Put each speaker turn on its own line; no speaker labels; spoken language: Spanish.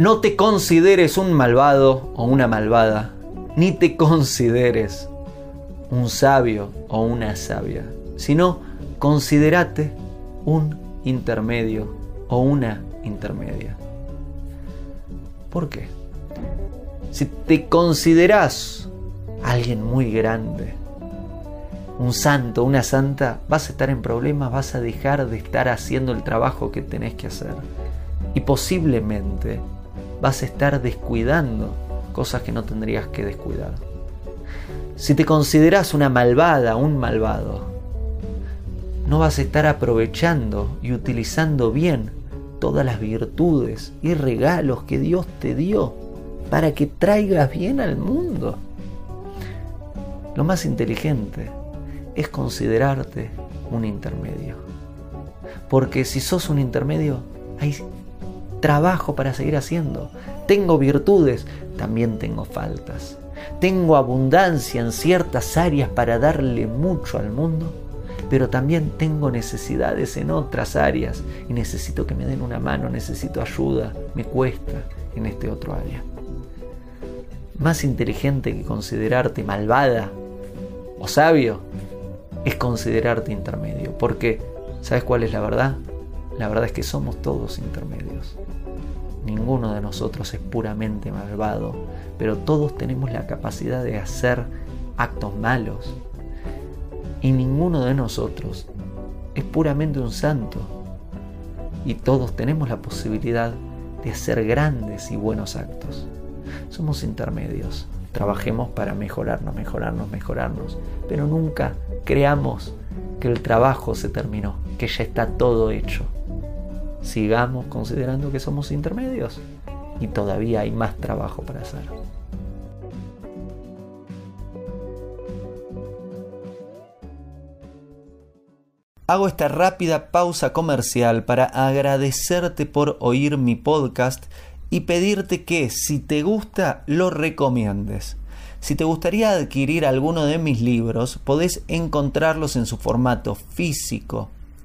No te consideres un malvado o una malvada, ni te consideres un sabio o una sabia, sino considerate un intermedio o una intermedia. ¿Por qué? Si te consideras alguien muy grande, un santo, una santa, vas a estar en problemas, vas a dejar de estar haciendo el trabajo que tenés que hacer. Y posiblemente vas a estar descuidando cosas que no tendrías que descuidar. Si te consideras una malvada, un malvado, no vas a estar aprovechando y utilizando bien todas las virtudes y regalos que Dios te dio para que traigas bien al mundo. Lo más inteligente es considerarte un intermedio. Porque si sos un intermedio, hay trabajo para seguir haciendo. Tengo virtudes, también tengo faltas. Tengo abundancia en ciertas áreas para darle mucho al mundo, pero también tengo necesidades en otras áreas y necesito que me den una mano, necesito ayuda, me cuesta en este otro área. Más inteligente que considerarte malvada o sabio es considerarte intermedio, porque ¿sabes cuál es la verdad? La verdad es que somos todos intermedios. Ninguno de nosotros es puramente malvado, pero todos tenemos la capacidad de hacer actos malos. Y ninguno de nosotros es puramente un santo. Y todos tenemos la posibilidad de hacer grandes y buenos actos. Somos intermedios. Trabajemos para mejorarnos, mejorarnos, mejorarnos. Pero nunca creamos que el trabajo se terminó, que ya está todo hecho sigamos considerando que somos intermedios y todavía hay más trabajo para hacer. Hago esta rápida pausa comercial para agradecerte por oír mi podcast y pedirte que si te gusta lo recomiendes. Si te gustaría adquirir alguno de mis libros, podés encontrarlos en su formato físico